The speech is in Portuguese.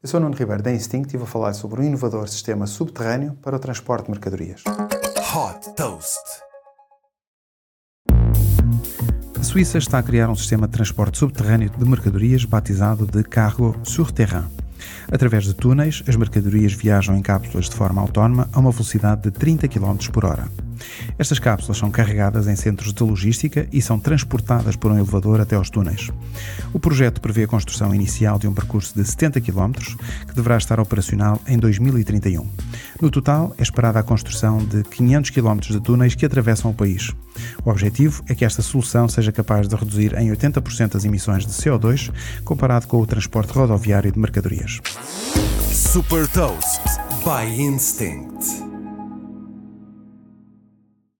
Eu sou Nuno Ribeiro da Instinct e vou falar sobre um inovador sistema subterrâneo para o transporte de mercadorias. Hot Toast. A Suíça está a criar um sistema de transporte subterrâneo de mercadorias batizado de Cargo sur Terrain. Através de túneis, as mercadorias viajam em cápsulas de forma autónoma a uma velocidade de 30 km por hora. Estas cápsulas são carregadas em centros de logística e são transportadas por um elevador até aos túneis. O projeto prevê a construção inicial de um percurso de 70 km, que deverá estar operacional em 2031. No total, é esperada a construção de 500 km de túneis que atravessam o país. O objetivo é que esta solução seja capaz de reduzir em 80% as emissões de CO2 comparado com o transporte rodoviário de mercadorias. Super Toast by Instinct.